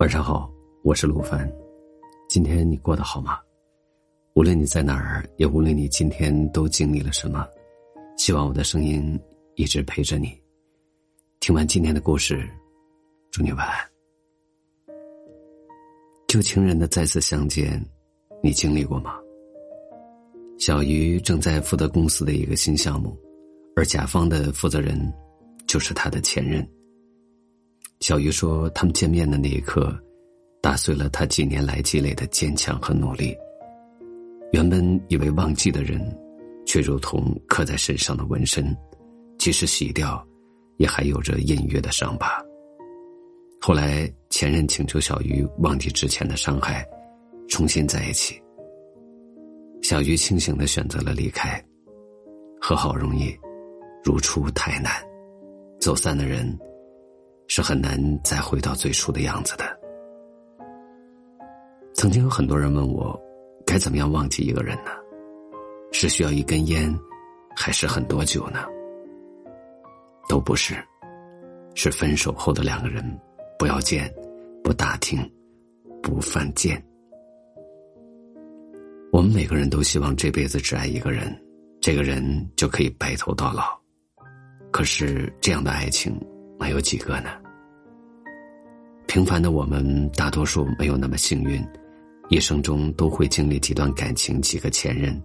晚上好，我是陆凡。今天你过得好吗？无论你在哪儿，也无论你今天都经历了什么，希望我的声音一直陪着你。听完今天的故事，祝你晚安。旧情人的再次相见，你经历过吗？小鱼正在负责公司的一个新项目，而甲方的负责人就是他的前任。小鱼说：“他们见面的那一刻，打碎了他几年来积累的坚强和努力。原本以为忘记的人，却如同刻在身上的纹身，即使洗掉，也还有着隐约的伤疤。后来，前任请求小鱼忘记之前的伤害，重新在一起。小鱼清醒的选择了离开。和好容易，如初太难。走散的人。”是很难再回到最初的样子的。曾经有很多人问我，该怎么样忘记一个人呢？是需要一根烟，还是很多酒呢？都不是，是分手后的两个人，不要见，不打听，不犯贱。我们每个人都希望这辈子只爱一个人，这个人就可以白头到老。可是这样的爱情。没有几个呢？平凡的我们，大多数没有那么幸运，一生中都会经历几段感情，几个前任，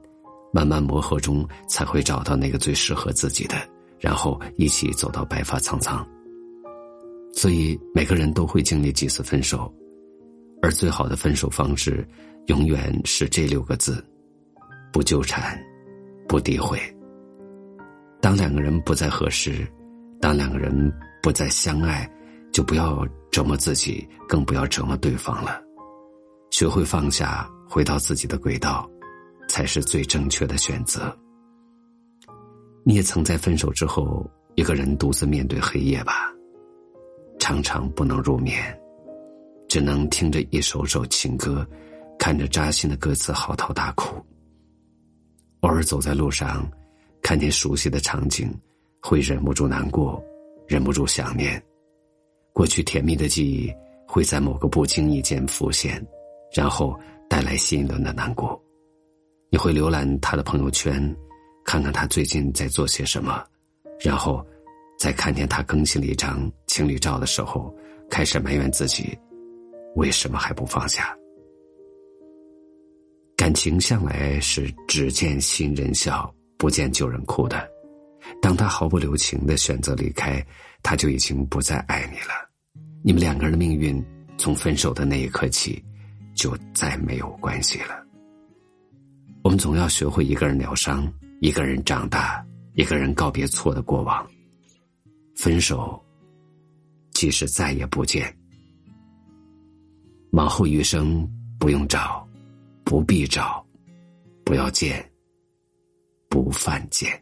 慢慢磨合中才会找到那个最适合自己的，然后一起走到白发苍苍。所以每个人都会经历几次分手，而最好的分手方式，永远是这六个字：不纠缠，不诋毁。当两个人不再合适，当两个人。不再相爱，就不要折磨自己，更不要折磨对方了。学会放下，回到自己的轨道，才是最正确的选择。你也曾在分手之后，一个人独自面对黑夜吧？常常不能入眠，只能听着一首首情歌，看着扎心的歌词嚎啕大哭。偶尔走在路上，看见熟悉的场景，会忍不住难过。忍不住想念，过去甜蜜的记忆会在某个不经意间浮现，然后带来新一轮的难过。你会浏览他的朋友圈，看看他最近在做些什么，然后，在看见他更新了一张情侣照的时候，开始埋怨自己，为什么还不放下？感情向来是只见新人笑，不见旧人哭的。当他毫不留情的选择离开，他就已经不再爱你了。你们两个人的命运，从分手的那一刻起，就再没有关系了。我们总要学会一个人疗伤，一个人长大，一个人告别错的过往。分手，即使再也不见，往后余生不用找，不必找，不要见，不犯贱。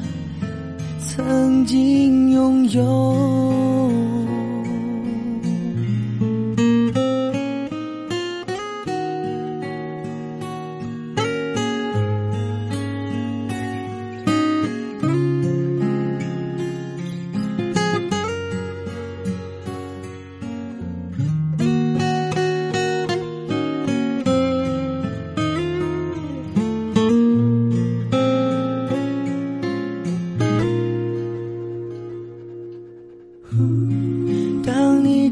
曾经拥有。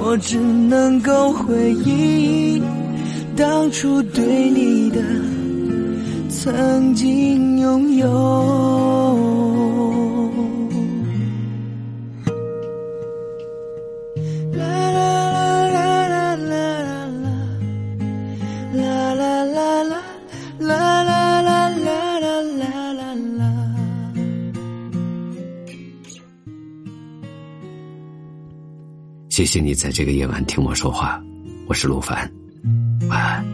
我只能够回忆当初对你的曾经拥有。谢谢你在这个夜晚听我说话，我是陆凡，晚安。